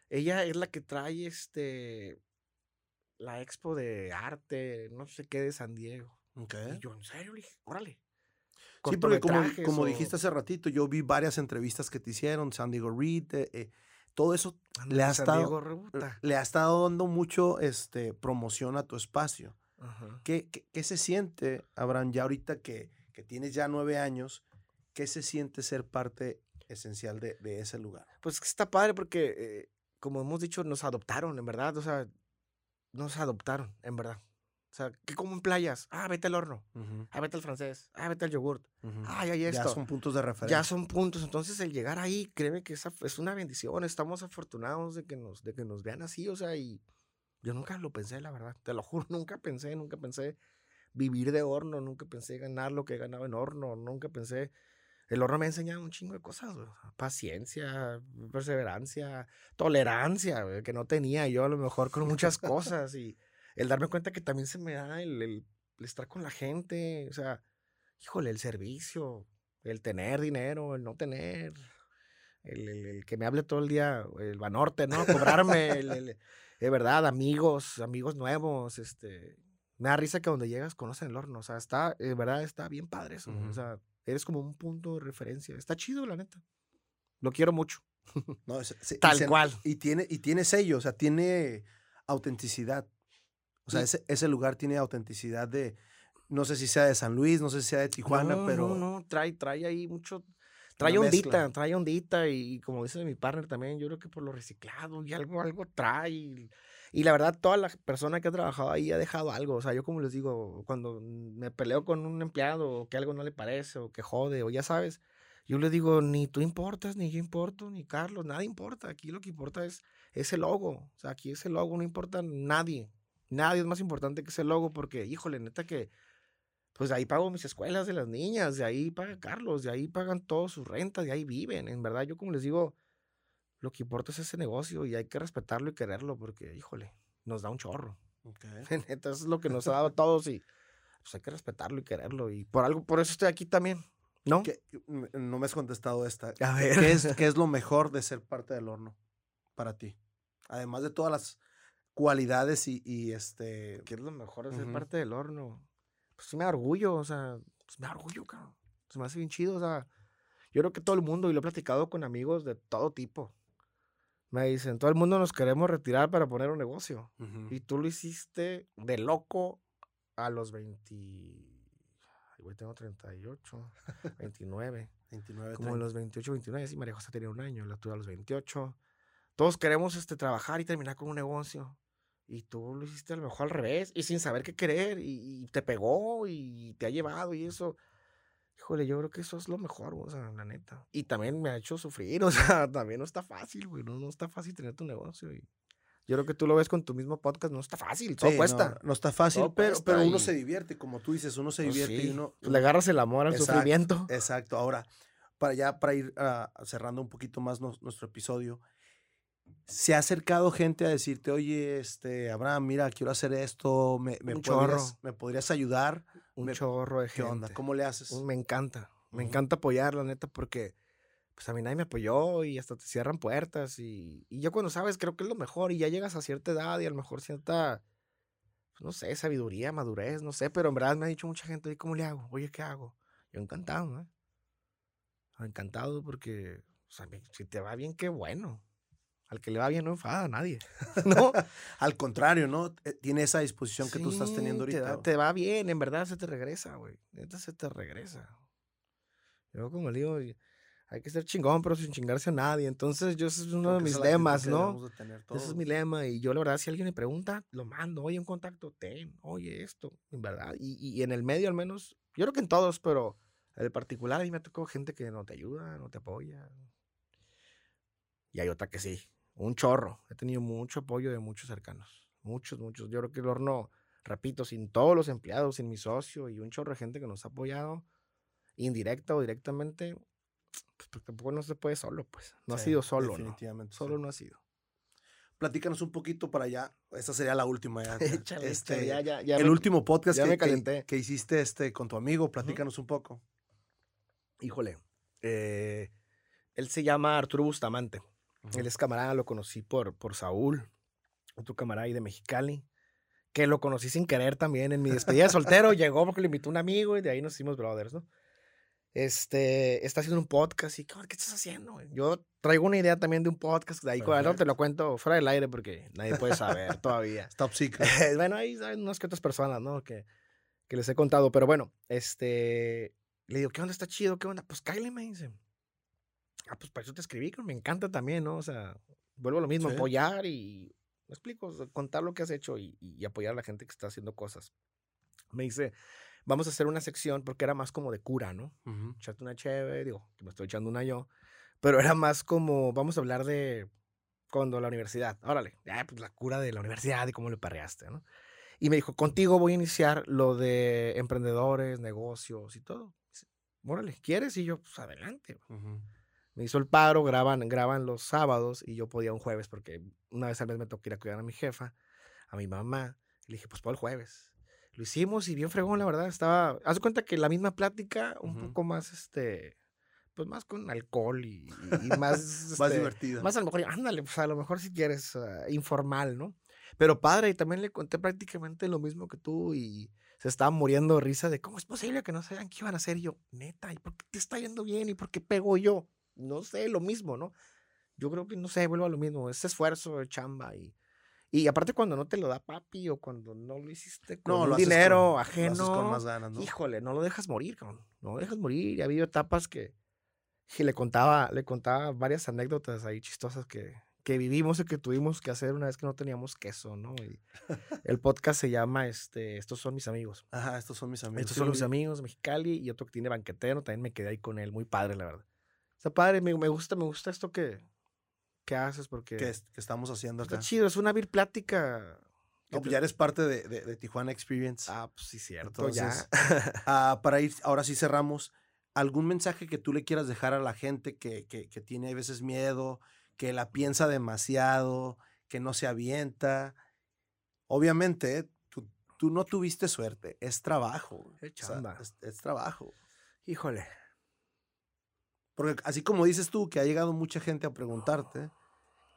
Ella es la que trae este la expo de arte, no sé qué, de San Diego. Y yo, en serio, le dije, órale. Sí, porque como, como dijiste hace ratito, yo vi varias entrevistas que te hicieron, San Diego Reed, eh, eh, todo eso le ha, estado, le ha estado dando mucho este, promoción a tu espacio. ¿Qué, qué, se siente, Abraham, ya ahorita que, que tienes ya nueve años, ¿Qué se siente ser parte esencial de, de ese lugar? Pues está padre porque, eh, como hemos dicho, nos adoptaron, en verdad. O sea, nos adoptaron, en verdad. O sea, que como en playas, ah, vete al horno, ah, vete al francés, ah, vete al yogurt, ah, ya, esto. Ya son puntos de referencia. Ya son puntos. Entonces, el llegar ahí, créeme que esa es una bendición. Estamos afortunados de que, nos, de que nos vean así. O sea, y yo nunca lo pensé, la verdad. Te lo juro, nunca pensé, nunca pensé vivir de horno, nunca pensé ganar lo que he ganado en horno, nunca pensé el horno me ha enseñado un chingo de cosas, paciencia, perseverancia, tolerancia, que no tenía yo a lo mejor con muchas cosas y el darme cuenta que también se me da el, estar con la gente, o sea, híjole, el servicio, el tener dinero, el no tener, el, que me hable todo el día, el Banorte, ¿no? Cobrarme, el, de verdad, amigos, amigos nuevos, este, me da risa que donde llegas conocen el horno, o sea, está, de verdad, está bien padre eso, o sea, Eres como un punto de referencia. Está chido, la neta. Lo quiero mucho. No, Tal cual. Y tiene, y tiene sello, o sea, tiene autenticidad. O sea, ese, ese, lugar tiene autenticidad de, no sé si sea de San Luis, no sé si sea de Tijuana, pero... No, no, trae, trae ahí mucho, trae ondita, trae ondita y, como dice mi partner también, yo creo que por lo reciclado y algo, algo trae. Y la verdad, toda la persona que ha trabajado ahí ha dejado algo. O sea, yo como les digo, cuando me peleo con un empleado o que algo no le parece o que jode o ya sabes, yo le digo, ni tú importas, ni yo importo, ni Carlos, nada importa. Aquí lo que importa es ese logo. O sea, aquí ese logo no importa nadie. Nadie es más importante que ese logo porque, híjole, neta que, pues de ahí pago mis escuelas de las niñas, de ahí paga Carlos, de ahí pagan todas sus rentas, de ahí viven. En verdad, yo como les digo, lo que importa es ese negocio y hay que respetarlo y quererlo porque, híjole, nos da un chorro. Okay. Entonces es lo que nos ha dado a todos y pues hay que respetarlo y quererlo. Y por algo, por eso estoy aquí también. ¿No? no me has contestado esta. A ver. ¿Qué es, ¿Qué es lo mejor de ser parte del horno para ti? Además de todas las cualidades y, y este. ¿Qué es lo mejor de ser parte del horno? Pues sí me da orgullo, o sea, pues me da orgullo, cabrón. Se me hace bien chido, o sea. Yo creo que todo el mundo, y lo he platicado con amigos de todo tipo, me dicen, todo el mundo nos queremos retirar para poner un negocio. Y tú lo hiciste de loco a los 20... Güey, tengo 38, 29. 29, como a los 28, 29, sí, María José tenía un año, la tuve a los 28. Todos queremos este, trabajar y terminar con un negocio. Y tú lo hiciste a lo mejor al revés, y sin saber qué querer, y, te pegó, y te ha llevado, y eso. Híjole, yo creo que eso es lo mejor, o sea, la neta. Y también me ha hecho sufrir, o sea, también no está fácil, güey, no, no está fácil tener tu negocio. Y yo creo que tú lo ves con tu mismo podcast, no está fácil, todo cuesta. No, está fácil, pero, pero uno se divierte, como tú dices, uno se pues divierte y uno... Le agarras el amor al sufrimiento. Exacto, ahora, para ya, para ir ah, cerrando un poquito más nuestro episodio, se ha acercado gente a decirte, oye, este, Abraham, mira, quiero hacer esto, me, me, podrías, ¿me podrías ayudar? Un chorro de gente. ¿Qué onda? ¿Cómo le haces? Me encanta, me encanta apoyar, la neta, porque pues a mí nadie me apoyó y hasta te cierran puertas y, y, yo cuando sabes creo que es lo mejor y ya llegas a cierta edad y a lo mejor cierta, pues, no sé, sabiduría, madurez, no sé, pero en verdad me ha dicho mucha gente, oye, ¿cómo le hago? Oye, ¿qué hago? Yo encantado, ¿no? Encantado porque, o sea, si te va bien, qué bueno. Al que le va bien no enfada a nadie. ¿No? Al contrario, ¿no? Eh, tiene esa disposición que tú estás teniendo ahorita. Te, va bien, en verdad se te regresa, güey. Neta se te regresa. Yo como le digo, hay que ser chingón, pero sin chingarse a nadie. Entonces, yo ese es uno de mis lemas, ¿no? ese es mi lema. Y yo, la verdad, si alguien me pregunta, lo mando. Oye, un contacto, ten. Oye, esto, en verdad. Y, y en el medio, al menos, yo creo que en todos, pero en el particular, a mí me tocó gente que no te ayuda, no te apoya. Y hay otra que sí. Un chorro. He tenido mucho apoyo de muchos cercanos. Muchos, muchos. Yo creo que el horno, repito, sin todos los empleados, sin mi socio y un chorro de gente que nos ha apoyado, indirecta o directamente, pues, pues tampoco no se puede solo, pues. No ha sido solo, definitivamente, Solo no ha sido. Platícanos un poquito para allá. Esta sería la última ya. este, ya, ya, el último podcast que, que, hiciste este, con tu amigo. Platícanos un poco. Híjole. Eh, él se llama Arturo Bustamante. Él es camarada, lo conocí por, por Saúl, otro camarada ahí de Mexicali, que lo conocí sin querer también en mi despedida de soltero. llegó porque le invitó un amigo y de ahí nos hicimos brothers, ¿no? Este, está haciendo un podcast y, ¿qué estás haciendo? Yo traigo una idea también de un podcast, de ahí no te lo cuento fuera del aire porque nadie puede saber todavía. Top secret. bueno, ahí saben unas que otras personas, ¿no? Que, que les he contado, pero bueno, este, le digo, ¿qué onda? Está chido, ¿qué onda? Pues Kylie me dice. Ah, pues para eso te escribí, me encanta también, ¿no? O sea, vuelvo a lo mismo, apoyar y, me explico, contar lo que has hecho y, apoyar a la gente que está haciendo cosas. Me dice, vamos a hacer una sección, porque era más como de cura, ¿no? Echarte una chévere, digo, que me estoy echando una yo, pero era más como, vamos a hablar de cuando la universidad, órale, ya, pues la cura de la universidad y cómo le parreaste, ¿no? Y me dijo, contigo voy a iniciar lo de emprendedores, negocios y todo. Órale, ¿quieres? Y yo, pues adelante me hizo el paro, graban, graban los sábados y yo podía un jueves porque una vez al mes me tocó ir a cuidar a mi jefa, a mi mamá. le dije, pues por el jueves. Lo hicimos y bien fregón, la verdad. Estaba, haz de cuenta que la misma plática, un poco más, este, pues más con alcohol y, más... más este, divertido. Más a lo mejor, ándale, pues a lo mejor si quieres, ah, informal, ¿no? Pero padre, y también le conté prácticamente lo mismo que tú y se estaba muriendo de risa de cómo es posible que no sabían qué iban a hacer. Y yo, neta, ¿y por qué te está yendo bien? ¿Y por qué pego yo? No sé, lo mismo, ¿no? Yo creo que, no sé, vuelvo a lo mismo, ese esfuerzo chamba y, y aparte cuando no te lo da papi o cuando no lo hiciste con dinero ajeno, híjole, no lo dejas morir, cabrón, no lo dejas morir. Y ha habido etapas que, que le contaba, le contaba varias anécdotas ahí chistosas que, que vivimos y que tuvimos que hacer una vez que no teníamos queso, ¿no? Y el podcast se llama este, Estos son mis amigos. Ajá, estos son mis amigos. Estos son mis amigos Mexicali y otro que tiene banquetero, también me quedé ahí con él, muy padre, la verdad. Está padre, me, gusta, me gusta esto que, que haces porque... Que, estamos haciendo acá. Está chido, es una vir plática. No, pues ya eres parte de, de, Tijuana Experience. Ah, pues sí, cierto, Entonces, ya. Ah, para ir, ahora sí cerramos. ¿Algún mensaje que tú le quieras dejar a la gente que, que, que tiene a veces miedo, que la piensa demasiado, que no se avienta? Obviamente, tú, tú no tuviste suerte, es trabajo. es, es trabajo. Híjole, porque así como dices tú, que ha llegado mucha gente a preguntarte,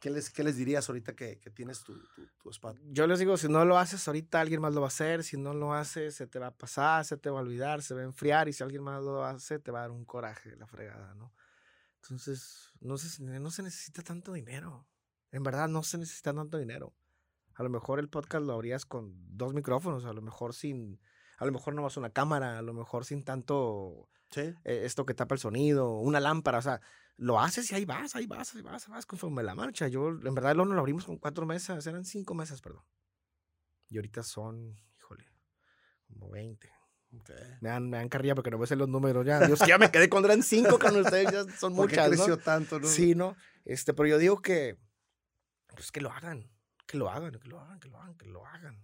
¿qué les, qué les dirías ahorita que, que tienes tu, tu, tu Yo les digo, si no lo haces ahorita, alguien más lo va a hacer. Si no lo haces, se te va a pasar, se te va a olvidar, se va a enfriar. Y si alguien más lo hace, te va a dar un coraje, la fregada, ¿no? Entonces, no se, no se necesita tanto dinero. En verdad, no se necesita tanto dinero. A lo mejor el podcast lo abrías con dos micrófonos, a lo mejor sin A lo mejor no vas una cámara, a lo mejor sin tanto Sí. eh, esto que tapa el sonido, una lámpara, o sea, lo haces y ahí vas, ahí vas, ahí vas, ahí vas conforme la marcha. Yo, en verdad, el horno lo abrimos con cuatro mesas, eran cinco mesas, perdón. Y ahorita son, híjole, como 20. Me dan, me dan carrilla porque no me sé los números ya. Dios, ya me quedé cuando eran cinco con ustedes, ya son ¿Por qué muchas, creció ¿no? tanto, no? Sí, ¿no? Este, pero yo digo que, pues que lo hagan, que lo hagan, que lo hagan, que lo hagan, que lo hagan.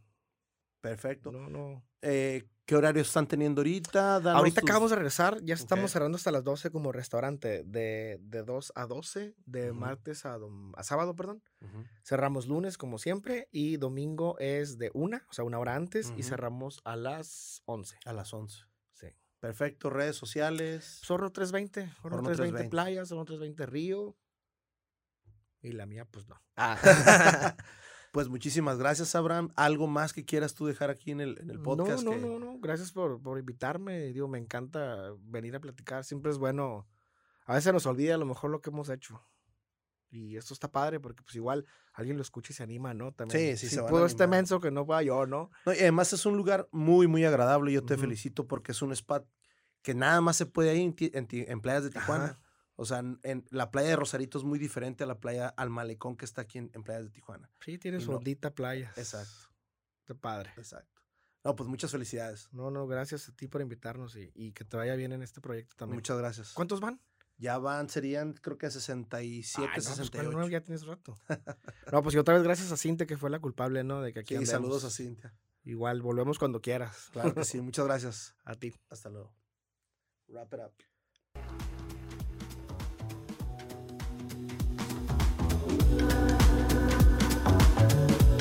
Perfecto. No, no. Eh, ¿Qué horarios están teniendo ahorita? Danos Ahorita tus- acabamos de regresar, ya estamos Ok. cerrando hasta las 12 como restaurante, de, de 2 a 12, de Ujú. martes a, dom- a sábado, perdón. Ujú. Cerramos lunes como siempre y domingo es de una, o sea, una hora antes y Ujú. cerramos a las 11. A las 11. Sí. Perfecto. Redes sociales. Zorro 320, Zorro Horno 320. 320 Playa, Zorro 320 Río. Y la mía, pues no. Pues muchísimas gracias, Abraham. ¿Algo más que quieras tú dejar aquí en el, en el podcast? No, no, que- no, no. Gracias por, por invitarme. Digo, me encanta venir a platicar. Siempre es bueno. A veces nos olvida a lo mejor lo que hemos hecho. Y esto está padre porque pues igual alguien lo escucha y se anima, ¿no? También. Sí, sí, Si se puedo este menso que no pueda yo, ¿no? No, y además es un lugar muy, muy agradable. Yo te felicito porque es un spot que nada más se puede en, en ti- en playas de Tijuana. Ajá. O sea, en, en la playa de Rosarito es muy diferente a la playa al malecón que está aquí en, en playas de Tijuana. Sí, tiene su no- playa. Exacto, Está padre. exacto. No, pues muchas felicidades. No, no, gracias a ti por invitarnos y, y que te vaya bien en este proyecto también. Muchas gracias. ¿Cuántos van? Ya van, serían creo que 67, Ay, no, pues, con 68. uno ya tienes rato. no, pues y otra vez gracias a Cintia que fue la culpable, ¿no? De que aquí Sí, saludos a. Cintia. Igual, volvemos cuando quieras. Claro que sí, muchas gracias. A ti. Hasta luego. Wrap it up.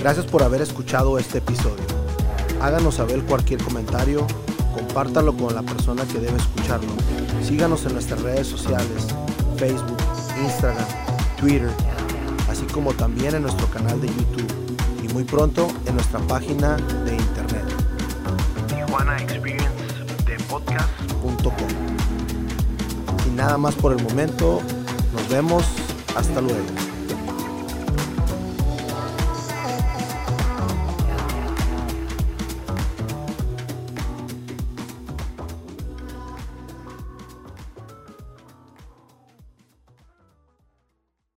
Gracias por haber escuchado este episodio. Háganos saber cualquier comentario, compártalo con la persona que debe escucharlo. Síganos en nuestras redes sociales, Facebook, Instagram, Twitter, así como también en nuestro canal de YouTube y muy pronto en nuestra página de internet. Sin nada más por el momento, nos vemos. Hasta luego.